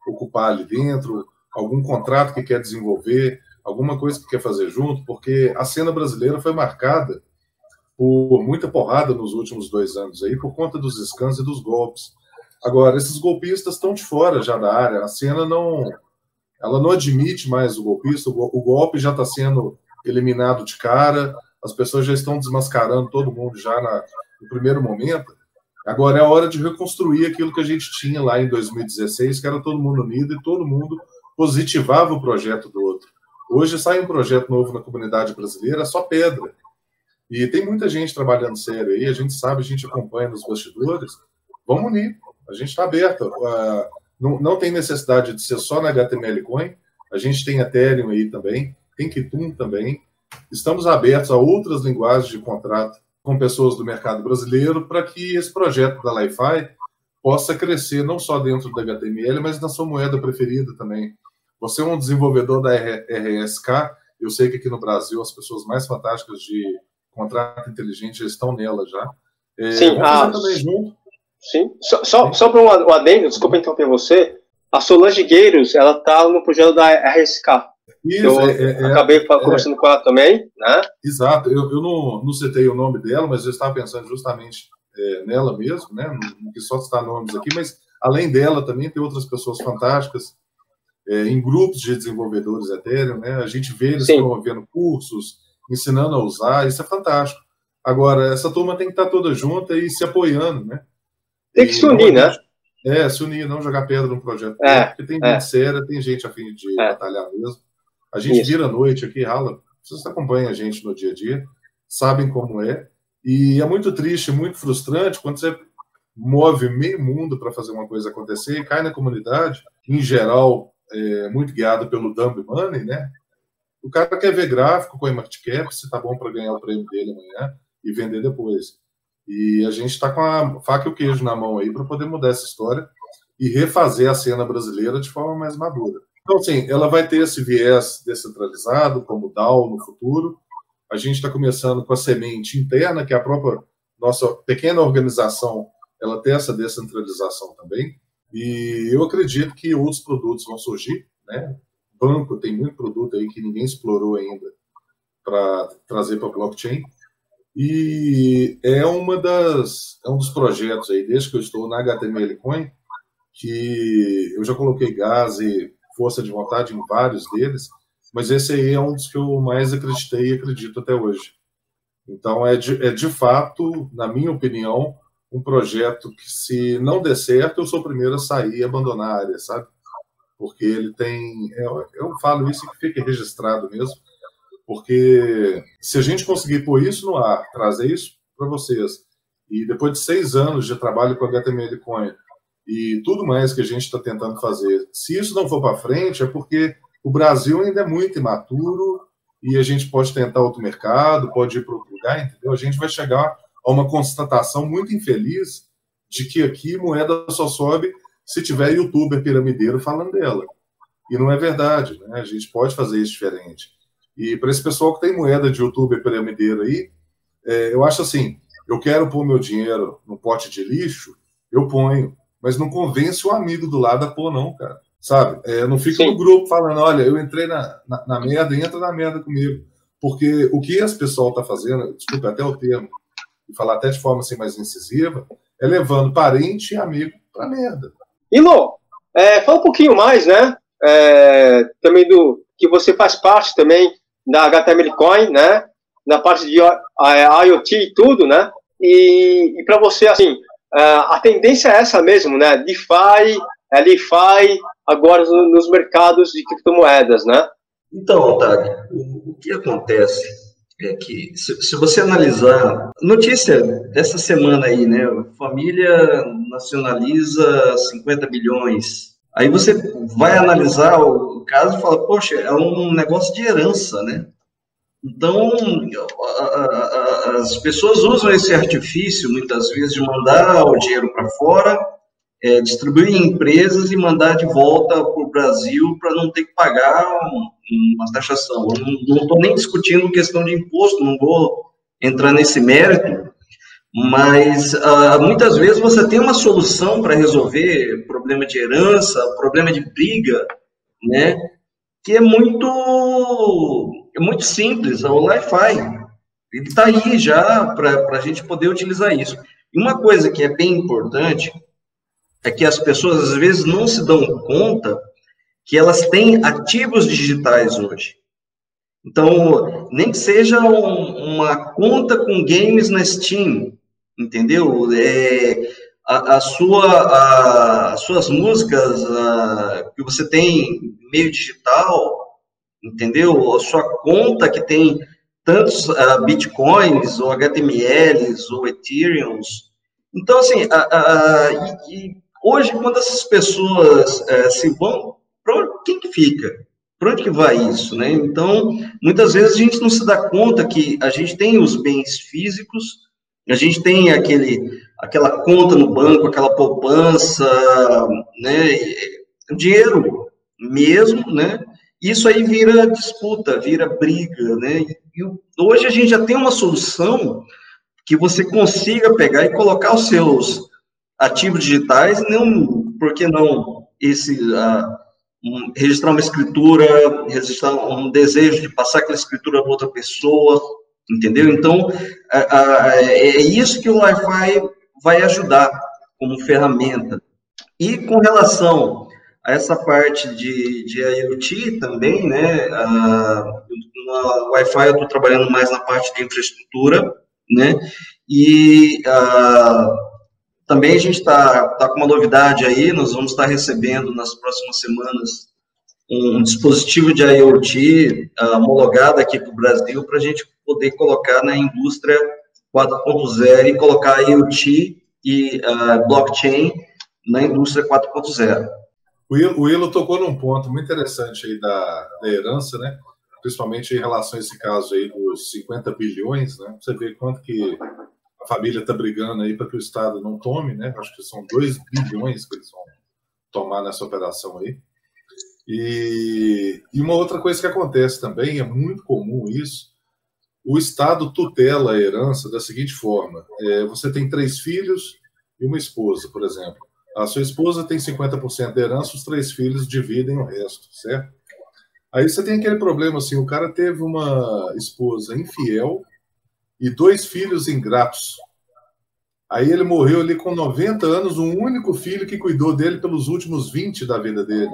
ocupar ali dentro, algum contrato que quer desenvolver, alguma coisa que quer fazer junto, porque a cena brasileira foi marcada por muita porrada nos últimos dois anos aí, por conta dos scans e dos golpes. Agora, esses golpistas estão de fora já da área, a cena não, ela não admite mais o golpista, o golpe já está sendo eliminado de cara, as pessoas já estão desmascarando todo mundo já na, no primeiro momento. Agora é a hora de reconstruir aquilo que a gente tinha lá em 2016, que era todo mundo unido e todo mundo positivava o projeto do outro. Hoje sai um projeto novo na comunidade brasileira, só pedra. E tem muita gente trabalhando sério aí, a gente sabe, a gente acompanha nos bastidores. Vamos unir, a gente está aberto. Não, não tem necessidade de ser só na HTML Coin, a gente tem Ethereum aí também, tem Kitum também. Estamos abertos a outras linguagens de contrato com pessoas do mercado brasileiro para que esse projeto da Li-Fi possa crescer não só dentro da HTML, mas na sua moeda preferida também. Você é um desenvolvedor da RSK, eu sei que aqui no Brasil as pessoas mais fantásticas de contrato inteligente já estão nela já. É, sim, a... também junto. Sim, só, só, só para um adendo, desculpa interromper você, a Solange Gueiros, ela está no projeto da RSK. Isso, eu é, é, acabei é, conversando com ela também, né? Exato, eu, eu não, não citei o nome dela, mas eu estava pensando justamente é, nela mesmo, né? Não quis só citar nomes aqui, mas além dela também tem outras pessoas fantásticas é, em grupos de desenvolvedores Ethereum, né? A gente vê eles promovendo cursos, ensinando a usar, isso é fantástico. Agora, essa turma tem que estar toda junta e se apoiando, né? Tem que se unir, né? É, se unir, não jogar pedra no projeto. É, porque tem é. gente séria, tem gente a fim de é. batalhar mesmo. A gente isso. vira a noite aqui, rala. Vocês acompanham a gente no dia a dia, sabem como é. E é muito triste, muito frustrante quando você move meio mundo para fazer uma coisa acontecer e cai na comunidade, em geral, é, muito guiado pelo dumb money, né? O cara quer ver gráfico com a market cap, se tá bom para ganhar o prêmio dele amanhã e vender depois. E a gente está com a faca e o queijo na mão aí para poder mudar essa história e refazer a cena brasileira de forma mais madura. Então, assim, ela vai ter esse viés descentralizado, como DAO no futuro. A gente está começando com a semente interna, que é a própria nossa pequena organização, ela tem essa descentralização também. E eu acredito que outros produtos vão surgir, né? banco, tem muito produto aí que ninguém explorou ainda para trazer para blockchain. E é uma das é um dos projetos aí, desde que eu estou na HTML Coin, que eu já coloquei gás e força de vontade em vários deles, mas esse aí é um dos que eu mais acreditei e acredito até hoje. Então, é de, é de fato, na minha opinião, um projeto que, se não der certo, eu sou o primeiro a sair e abandonar a área, sabe? Porque ele tem. Eu, eu falo isso e que fique registrado mesmo, porque se a gente conseguir pôr isso no ar, trazer isso para vocês, e depois de seis anos de trabalho com HTML Coin e tudo mais que a gente está tentando fazer, se isso não for para frente, é porque o Brasil ainda é muito imaturo e a gente pode tentar outro mercado, pode ir para outro lugar, entendeu? A gente vai chegar a uma constatação muito infeliz de que aqui moeda só sobe se tiver youtuber piramideiro falando dela. E não é verdade, né? A gente pode fazer isso diferente. E para esse pessoal que tem moeda de youtuber piramideiro aí, é, eu acho assim, eu quero pôr meu dinheiro no pote de lixo, eu ponho, mas não convence o amigo do lado a pôr não, cara sabe? É, não fica Sim. no grupo falando, olha, eu entrei na, na, na, merda, entra na merda comigo. Porque o que esse pessoal está fazendo, desculpa até o termo, e falar até de forma assim mais incisiva, é levando parente e amigo para merda. Ilo, é, fala um pouquinho mais, né? É, também do que você faz parte também da HTML Coin, né? Na parte de IoT e tudo, né? E, e para você, assim, é, a tendência é essa mesmo, né? DeFi, LeFi, agora nos mercados de criptomoedas, né? Então, Otávio, o que acontece é que, se, se, você analisar, notícia dessa semana aí, né? Família nacionaliza 50 bilhões. Aí você vai analisar o caso e fala, poxa, é um negócio de herança, né? Então, as pessoas usam esse artifício, muitas vezes, de mandar o dinheiro para fora é, distribuir em empresas e mandar de volta para o Brasil para não ter que pagar uma taxação. Eu não estou nem discutindo questão de imposto, não vou entrar nesse mérito, mas uh, muitas vezes você tem uma solução para resolver problema de herança, problema de briga, né? Que é muito, é muito simples, é o Wi-Fi. Ele está aí já para a gente poder utilizar isso. E uma coisa que é bem importante é que as pessoas às vezes não se dão conta que elas têm ativos digitais hoje. Então, nem que seja um, uma conta com games na Steam, entendeu? É, a, a sua, a, as suas músicas a, que você tem meio digital, entendeu? A sua conta que tem tantos uh, bitcoins, ou HTMLs, ou Ethereums. Então, assim, e, e Hoje, quando essas pessoas é, se vão, para quem que fica? Para onde que vai isso, né? Então, muitas vezes a gente não se dá conta que a gente tem os bens físicos, a gente tem aquele, aquela conta no banco, aquela poupança, né? Dinheiro mesmo, né? Isso aí vira disputa, vira briga, né? E hoje a gente já tem uma solução que você consiga pegar e colocar os seus ativos digitais, não, por que não esse, um, registrar uma escritura, registrar um desejo de passar aquela escritura para outra pessoa, entendeu? Então, uh, uh, é isso que o Wi-Fi vai ajudar como ferramenta. E com relação a essa parte de, de IoT também, né, no Wi-Fi eu estou trabalhando mais na parte de infraestrutura, né, e também a gente está tá com uma novidade aí, nós vamos estar recebendo nas próximas semanas um dispositivo de IoT uh, homologado aqui para o Brasil para a gente poder colocar na indústria 4.0 e colocar IoT e uh, blockchain na indústria 4.0. O Willo tocou num ponto muito interessante aí da, da herança, né? principalmente em relação a esse caso aí dos 50 bilhões, né? Você vê quanto que a família está brigando aí para que o Estado não tome, né? Acho que são 2 bilhões que eles vão tomar nessa operação aí. E, e uma outra coisa que acontece também, é muito comum isso, o Estado tutela a herança da seguinte forma: é, você tem três filhos e uma esposa, por exemplo. A sua esposa tem 50% da herança, os três filhos dividem o resto, certo? Aí você tem aquele problema assim, o cara teve uma esposa infiel e dois filhos ingratos. Aí ele morreu ali com 90 anos, um único filho que cuidou dele pelos últimos 20 da vida dele.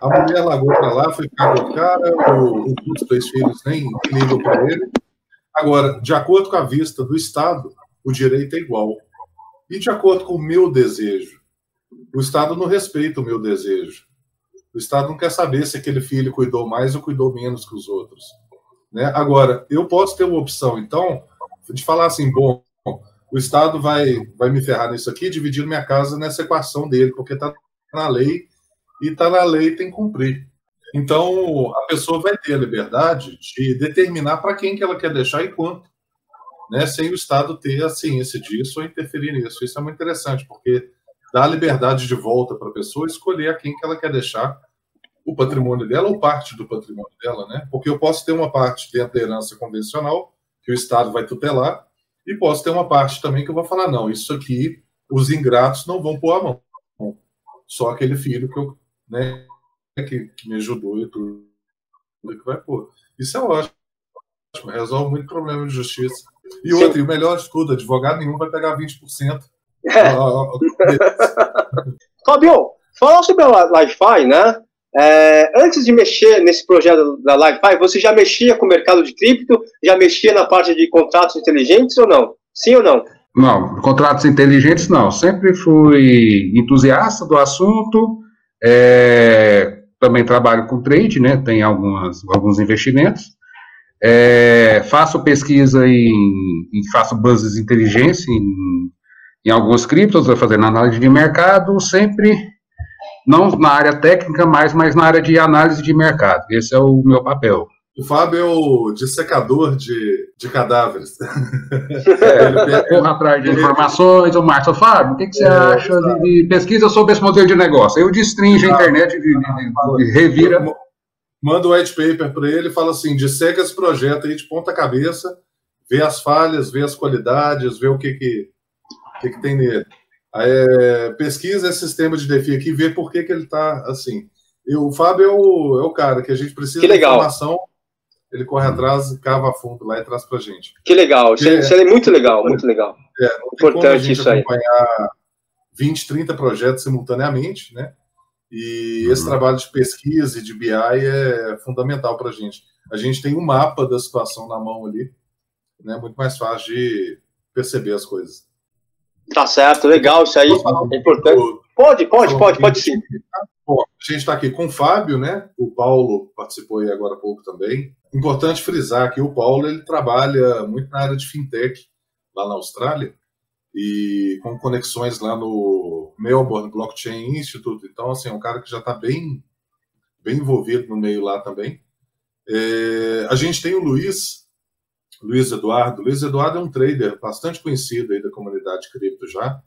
A mulher largou para lá, foi ficar com o cara, o, os dois filhos nem ligam para ele. Agora, de acordo com a vista do Estado, o direito é igual. E de acordo com o meu desejo, o Estado não respeita o meu desejo. O Estado não quer saber se aquele filho cuidou mais ou cuidou menos que os outros. Né? Agora, eu posso ter uma opção, então, de falar assim: bom, o Estado vai, vai me ferrar nisso aqui, dividindo minha casa nessa equação dele, porque está na lei e está na lei tem que cumprir. Então, a pessoa vai ter a liberdade de determinar para quem que ela quer deixar e quanto, né? sem o Estado ter a ciência disso ou interferir nisso. Isso é muito interessante, porque dá a liberdade de volta para a pessoa escolher a quem que ela quer deixar o patrimônio dela ou parte do patrimônio dela, né? Porque eu posso ter uma parte dentro da herança convencional, que o Estado vai tutelar, e posso ter uma parte também que eu vou falar, não, isso aqui os ingratos não vão pôr a mão. Só aquele filho que eu né, que, que me ajudou e tudo que vai pôr. Isso é ótimo, resolve muito problema de justiça. E Sim. outro, e o melhor de tudo, advogado nenhum vai pegar 20%. É. Fabio, fala sobre a Wi-Fi, né? É, antes de mexer nesse projeto da Wi-Fi, você já mexia com o mercado de cripto? Já mexia na parte de contratos inteligentes ou não? Sim ou não? Não, contratos inteligentes não. Sempre fui entusiasta do assunto, é, também trabalho com trade, né? Tem algumas, alguns investimentos. É, faço pesquisa e faço buses de inteligência em, em alguns criptos, fazendo análise de mercado, sempre não na área técnica, mais, mas na área de análise de mercado. Esse é o meu papel. O Fábio é o dissecador de, de cadáveres. É, corra atrás de informações. O Márcio, Fábio, o que, que você é, acha de, de, pesquisa sobre esse modelo de negócio? Eu destringe a internet, de, de, revira. Manda o white paper para ele e fala assim: disseca esse projeto aí de ponta cabeça, vê as falhas, vê as qualidades, vê o que, que, que, que tem nele. É, pesquisa esse sistema de DeFi aqui e vê por que, que ele está assim. E o Fábio é o, é o cara que a gente precisa de informação ele corre atrás, cava fundo lá e traz pra gente. Que legal, isso, é, isso é muito legal, muito legal. É, Importante isso aí. acompanhar 20, 30 projetos simultaneamente, né? E uhum. esse trabalho de pesquisa e de BI é fundamental para a gente. A gente tem um mapa da situação na mão ali, né? Muito mais fácil de perceber as coisas. Tá certo, legal, isso aí é importante. Pode, pode, pode, pode sim. Bom, a gente está aqui com o Fábio, né? O Paulo participou aí agora há pouco também. Importante frisar que o Paulo ele trabalha muito na área de fintech lá na Austrália e com conexões lá no Melbourne Blockchain Institute. Então, assim, é um cara que já está bem, bem envolvido no meio lá também. É, a gente tem o Luiz, Luiz Eduardo. Luiz Eduardo é um trader bastante conhecido aí da comunidade cripto já.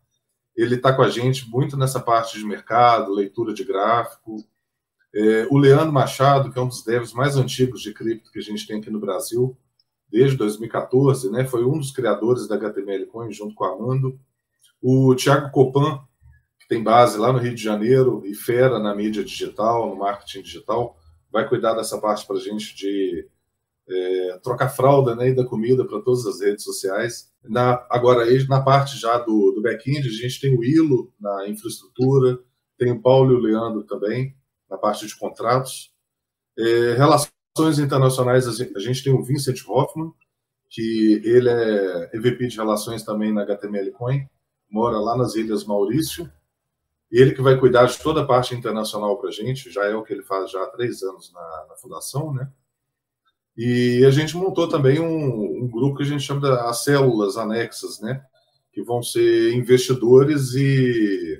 Ele está com a gente muito nessa parte de mercado, leitura de gráfico. É, o Leandro Machado, que é um dos devs mais antigos de cripto que a gente tem aqui no Brasil, desde 2014, né, foi um dos criadores da HTML Coin, junto com a Amando. O Thiago Copan, que tem base lá no Rio de Janeiro e fera na mídia digital, no marketing digital, vai cuidar dessa parte para a gente de é, trocar fralda né, e da comida para todas as redes sociais. Na, agora, na parte já do, do back-end, a gente tem o Ilo na infraestrutura, tem o Paulo e o Leandro também na parte de contratos. É, relações internacionais, a gente tem o Vincent Hoffman, que ele é EVP de relações também na HTML Coin, mora lá nas Ilhas Maurício, ele que vai cuidar de toda a parte internacional para a gente, já é o que ele faz já há três anos na, na fundação, né? E a gente montou também um, um grupo que a gente chama de as células anexas, né? Que vão ser investidores e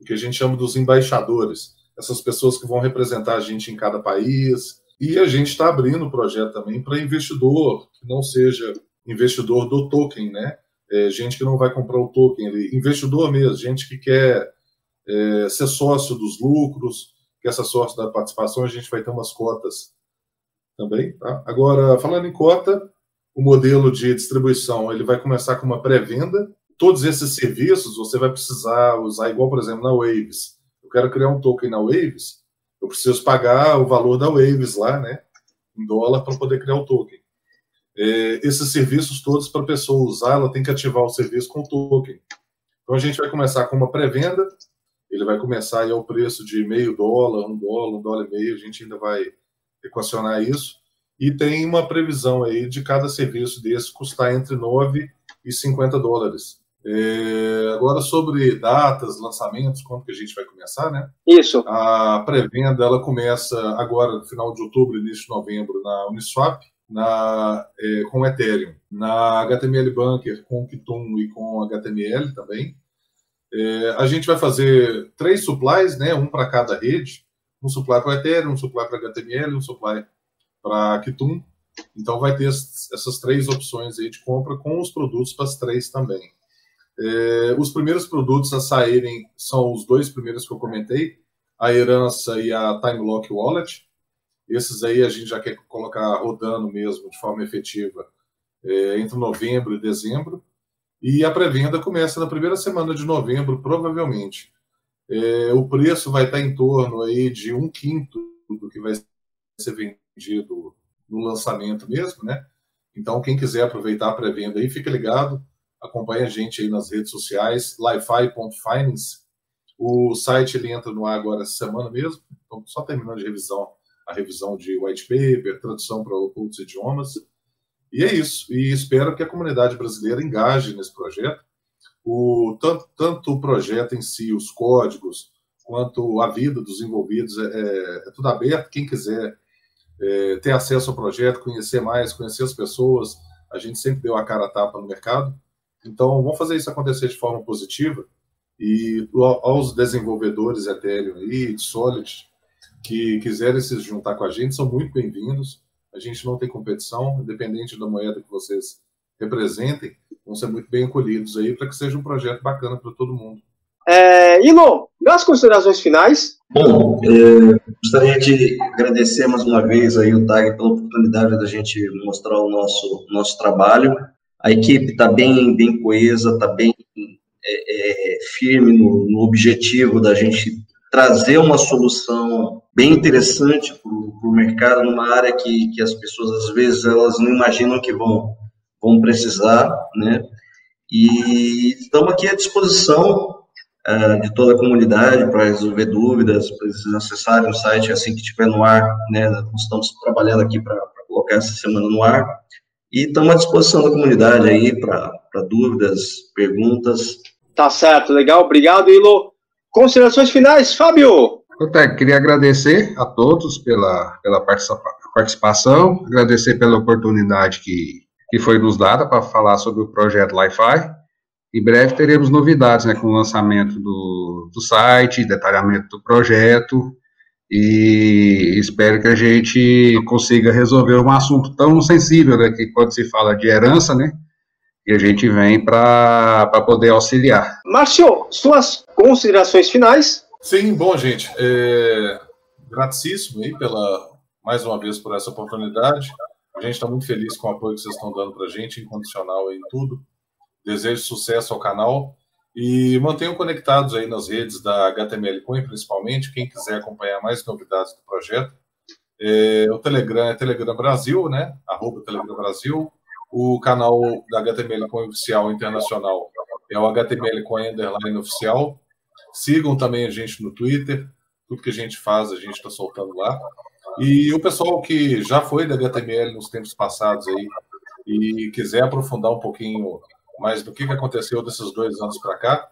o que a gente chama dos embaixadores essas pessoas que vão representar a gente em cada país. E a gente está abrindo o projeto também para investidor, que não seja investidor do token, né? É, gente que não vai comprar o token, investidor mesmo, gente que quer é, ser sócio dos lucros, quer ser sócio da participação, a gente vai ter umas cotas também. Tá? Agora, falando em cota, o modelo de distribuição ele vai começar com uma pré-venda. Todos esses serviços você vai precisar usar, igual, por exemplo, na Waves eu quero criar um token na Waves, eu preciso pagar o valor da Waves lá, né, em dólar, para poder criar o token. É, esses serviços todos, para a pessoa usar, ela tem que ativar o serviço com o token. Então a gente vai começar com uma pré-venda, ele vai começar aí ao preço de meio dólar, um dólar, um dólar e meio, a gente ainda vai equacionar isso. E tem uma previsão aí de cada serviço desse custar entre 9 e 50 dólares. É, agora sobre datas, lançamentos, quando que a gente vai começar, né? Isso. A pré-venda ela começa agora no final de outubro, início de novembro na Uniswap, na, é, com Ethereum, na HTML Bunker com Kitum e com HTML também. É, a gente vai fazer três supplies, né? Um para cada rede, um supply para Ethereum, um supply para HTML, um supply para Kitum. Então vai ter essas três opções aí de compra com os produtos para as três também. É, os primeiros produtos a saírem são os dois primeiros que eu comentei, a herança e a Time Lock Wallet. Esses aí a gente já quer colocar rodando mesmo de forma efetiva é, entre novembro e dezembro. E a pré-venda começa na primeira semana de novembro, provavelmente. É, o preço vai estar em torno aí de um quinto do que vai ser vendido no lançamento mesmo, né? Então, quem quiser aproveitar a pré-venda aí, fica ligado acompanha a gente aí nas redes sociais, lify.finance. O site ele entra no ar agora essa semana mesmo, então só terminando de revisão, a revisão de white paper, tradução para outros idiomas. E é isso. E espero que a comunidade brasileira engaje nesse projeto. O, tanto, tanto o projeto em si, os códigos, quanto a vida dos envolvidos, é, é, é tudo aberto. Quem quiser é, ter acesso ao projeto, conhecer mais, conhecer as pessoas, a gente sempre deu a cara a tapa no mercado. Então, vamos fazer isso acontecer de forma positiva. E aos desenvolvedores Ethereum e Solid que quiserem se juntar com a gente, são muito bem-vindos. A gente não tem competição, independente da moeda que vocês representem, vão ser muito bem acolhidos aí para que seja um projeto bacana para todo mundo. É, Ilo, das considerações finais. Bom, é, gostaria de agradecer mais uma vez aí o TAG pela oportunidade da gente mostrar o nosso, nosso trabalho a equipe está bem, bem coesa, está bem é, é, firme no, no, objetivo da gente trazer uma solução bem interessante para o mercado, numa área que, que as pessoas, às vezes, elas não imaginam que vão, vão precisar, né? E estamos aqui à disposição uh, de toda a comunidade para resolver dúvidas, para eles acessarem o site assim que estiver no ar, né? Nós estamos trabalhando aqui para colocar essa semana no ar. E estamos à disposição da comunidade aí para dúvidas, perguntas. Tá certo, legal. Obrigado, Ilo. Considerações finais, Fábio? Eu queria agradecer a todos pela, pela participação, agradecer pela oportunidade que, que foi nos dada para falar sobre o projeto Li-Fi. Em breve teremos novidades né, com o lançamento do, do site, detalhamento do projeto, e espero que a gente consiga resolver um assunto tão sensível, né, que quando se fala de herança, né, e a gente vem para poder auxiliar. Márcio, suas considerações finais? Sim, bom, gente, é, gratíssimo aí pela, mais uma vez por essa oportunidade, a gente está muito feliz com o apoio que vocês estão dando para a gente, incondicional em tudo, desejo sucesso ao canal, e mantenham conectados aí nas redes da HTML Coin, principalmente, quem quiser acompanhar mais novidades do projeto. É, o Telegram é Telegram Brasil, né? Arroba Telegram Brasil. O canal da HTML Coin Oficial Internacional é o HTML Coin Underline Oficial. Sigam também a gente no Twitter. Tudo que a gente faz, a gente está soltando lá. E o pessoal que já foi da HTML nos tempos passados aí e quiser aprofundar um pouquinho mas do que, que aconteceu desses dois anos para cá,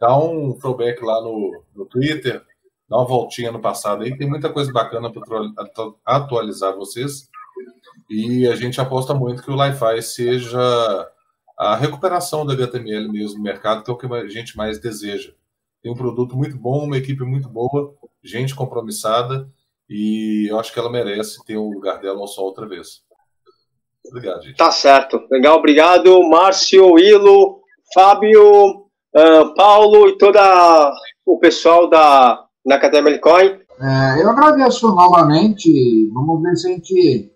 dá um throwback lá no, no Twitter, dá uma voltinha no passado aí, tem muita coisa bacana para atualizar vocês. E a gente aposta muito que o Li-Fi seja a recuperação da HTML mesmo no mercado, que é o que a gente mais deseja. Tem um produto muito bom, uma equipe muito boa, gente compromissada, e eu acho que ela merece ter o um lugar dela ao sol outra vez. Obrigado, gente. Tá certo. Legal, obrigado, Márcio, Ilo, Fábio, uh, Paulo e todo o pessoal da, da Academia Coin. É, eu agradeço novamente. Vamos ver se a gente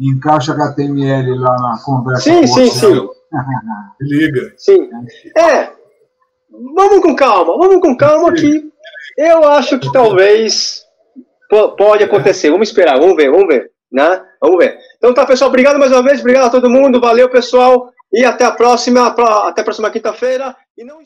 encaixa HTML lá na conversa. Sim, sim, você. sim. Liga. Sim. É. Vamos com calma, vamos com calma que eu acho que talvez pode acontecer. Vamos esperar, vamos ver, vamos ver. Né? Vamos ver. Então tá, pessoal, obrigado mais uma vez, obrigado a todo mundo, valeu, pessoal, e até a próxima, até a próxima quinta-feira. E não